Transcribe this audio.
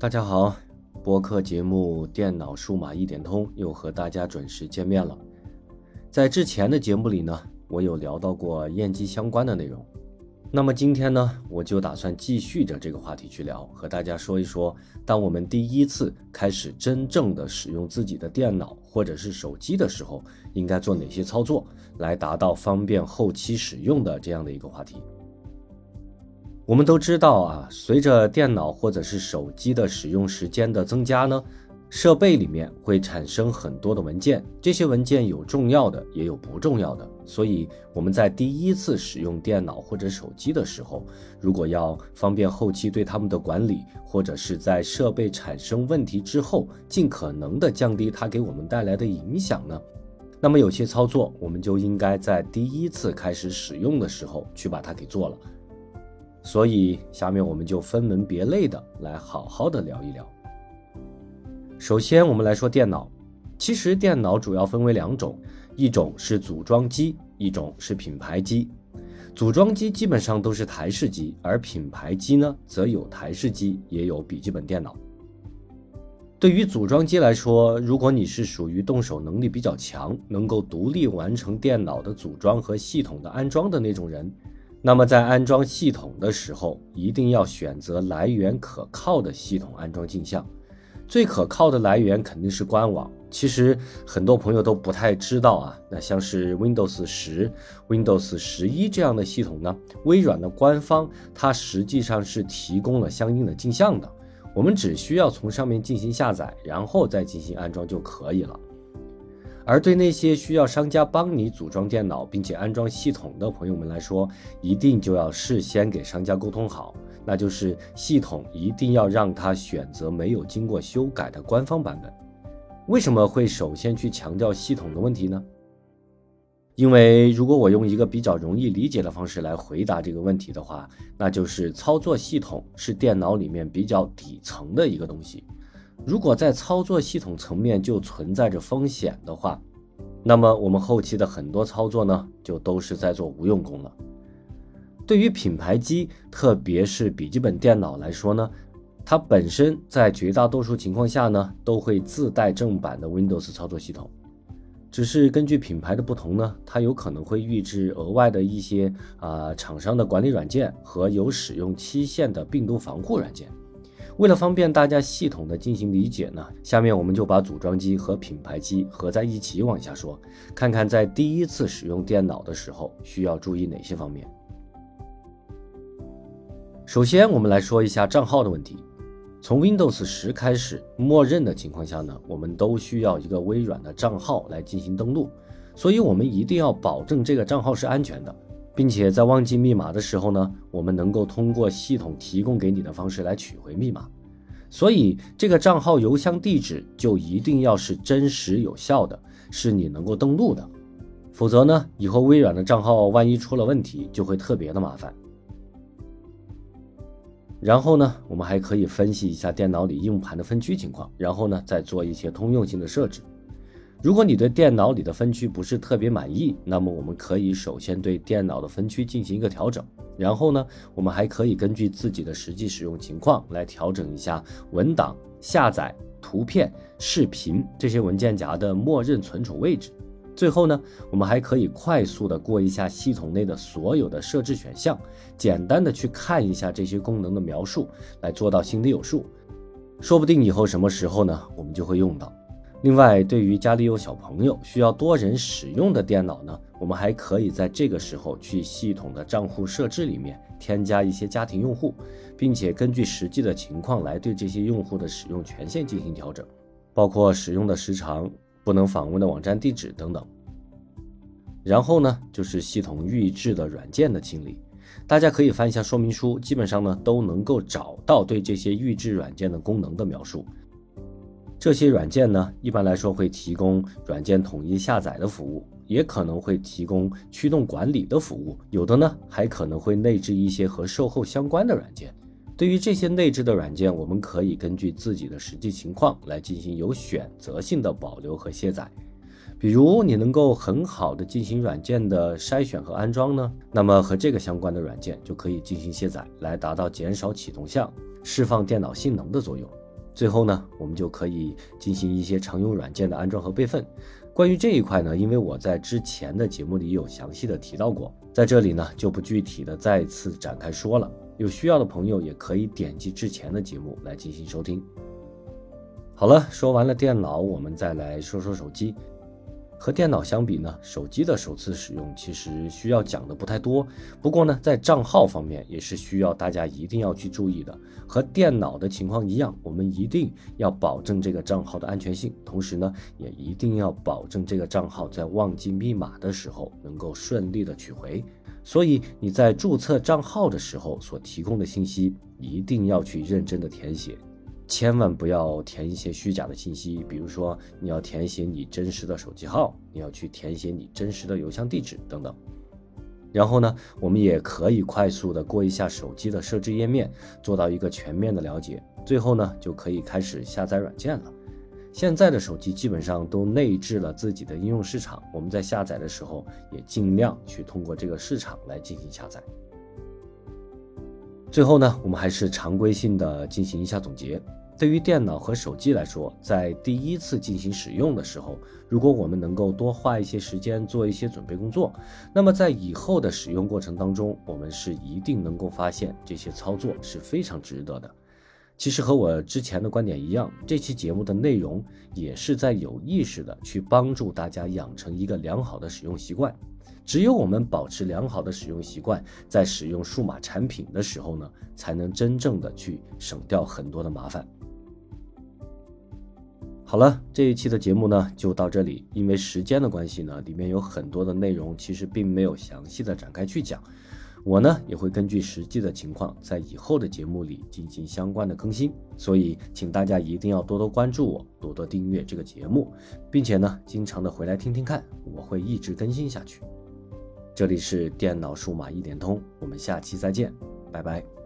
大家好，播客节目《电脑数码一点通》又和大家准时见面了。在之前的节目里呢，我有聊到过验机相关的内容。那么今天呢，我就打算继续着这个话题去聊，和大家说一说，当我们第一次开始真正的使用自己的电脑或者是手机的时候，应该做哪些操作，来达到方便后期使用的这样的一个话题。我们都知道啊，随着电脑或者是手机的使用时间的增加呢，设备里面会产生很多的文件，这些文件有重要的，也有不重要的。所以我们在第一次使用电脑或者手机的时候，如果要方便后期对他们的管理，或者是在设备产生问题之后，尽可能的降低它给我们带来的影响呢，那么有些操作我们就应该在第一次开始使用的时候去把它给做了。所以，下面我们就分门别类的来好好的聊一聊。首先，我们来说电脑。其实，电脑主要分为两种，一种是组装机，一种是品牌机。组装机基本上都是台式机，而品牌机呢，则有台式机，也有笔记本电脑。对于组装机来说，如果你是属于动手能力比较强，能够独立完成电脑的组装和系统的安装的那种人。那么在安装系统的时候，一定要选择来源可靠的系统安装镜像。最可靠的来源肯定是官网。其实很多朋友都不太知道啊，那像是 Windows 十、Windows 十一这样的系统呢，微软的官方它实际上是提供了相应的镜像的，我们只需要从上面进行下载，然后再进行安装就可以了。而对那些需要商家帮你组装电脑并且安装系统的朋友们来说，一定就要事先给商家沟通好，那就是系统一定要让他选择没有经过修改的官方版本。为什么会首先去强调系统的问题呢？因为如果我用一个比较容易理解的方式来回答这个问题的话，那就是操作系统是电脑里面比较底层的一个东西。如果在操作系统层面就存在着风险的话，那么我们后期的很多操作呢，就都是在做无用功了。对于品牌机，特别是笔记本电脑来说呢，它本身在绝大多数情况下呢，都会自带正版的 Windows 操作系统，只是根据品牌的不同呢，它有可能会预置额外的一些啊厂商的管理软件和有使用期限的病毒防护软件。为了方便大家系统的进行理解呢，下面我们就把组装机和品牌机合在一起往下说，看看在第一次使用电脑的时候需要注意哪些方面。首先，我们来说一下账号的问题。从 Windows 十开始，默认的情况下呢，我们都需要一个微软的账号来进行登录，所以我们一定要保证这个账号是安全的。并且在忘记密码的时候呢，我们能够通过系统提供给你的方式来取回密码。所以这个账号邮箱地址就一定要是真实有效的，是你能够登录的。否则呢，以后微软的账号万一出了问题，就会特别的麻烦。然后呢，我们还可以分析一下电脑里硬盘的分区情况，然后呢，再做一些通用性的设置。如果你对电脑里的分区不是特别满意，那么我们可以首先对电脑的分区进行一个调整，然后呢，我们还可以根据自己的实际使用情况来调整一下文档、下载、图片、视频这些文件夹的默认存储位置。最后呢，我们还可以快速的过一下系统内的所有的设置选项，简单的去看一下这些功能的描述，来做到心里有数。说不定以后什么时候呢，我们就会用到。另外，对于家里有小朋友需要多人使用的电脑呢，我们还可以在这个时候去系统的账户设置里面添加一些家庭用户，并且根据实际的情况来对这些用户的使用权限进行调整，包括使用的时长、不能访问的网站地址等等。然后呢，就是系统预置的软件的清理，大家可以翻一下说明书，基本上呢都能够找到对这些预置软件的功能的描述。这些软件呢，一般来说会提供软件统一下载的服务，也可能会提供驱动管理的服务，有的呢还可能会内置一些和售后相关的软件。对于这些内置的软件，我们可以根据自己的实际情况来进行有选择性的保留和卸载。比如你能够很好的进行软件的筛选和安装呢，那么和这个相关的软件就可以进行卸载，来达到减少启动项、释放电脑性能的作用。最后呢，我们就可以进行一些常用软件的安装和备份。关于这一块呢，因为我在之前的节目里有详细的提到过，在这里呢就不具体的再次展开说了。有需要的朋友也可以点击之前的节目来进行收听。好了，说完了电脑，我们再来说说手机。和电脑相比呢，手机的首次使用其实需要讲的不太多。不过呢，在账号方面也是需要大家一定要去注意的。和电脑的情况一样，我们一定要保证这个账号的安全性，同时呢，也一定要保证这个账号在忘记密码的时候能够顺利的取回。所以你在注册账号的时候所提供的信息，一定要去认真的填写。千万不要填一些虚假的信息，比如说你要填写你真实的手机号，你要去填写你真实的邮箱地址等等。然后呢，我们也可以快速的过一下手机的设置页面，做到一个全面的了解。最后呢，就可以开始下载软件了。现在的手机基本上都内置了自己的应用市场，我们在下载的时候也尽量去通过这个市场来进行下载。最后呢，我们还是常规性的进行一下总结。对于电脑和手机来说，在第一次进行使用的时候，如果我们能够多花一些时间做一些准备工作，那么在以后的使用过程当中，我们是一定能够发现这些操作是非常值得的。其实和我之前的观点一样，这期节目的内容也是在有意识的去帮助大家养成一个良好的使用习惯。只有我们保持良好的使用习惯，在使用数码产品的时候呢，才能真正的去省掉很多的麻烦。好了，这一期的节目呢就到这里。因为时间的关系呢，里面有很多的内容其实并没有详细的展开去讲。我呢也会根据实际的情况，在以后的节目里进行相关的更新。所以，请大家一定要多多关注我，多多订阅这个节目，并且呢，经常的回来听听看，我会一直更新下去。这里是电脑数码一点通，我们下期再见，拜拜。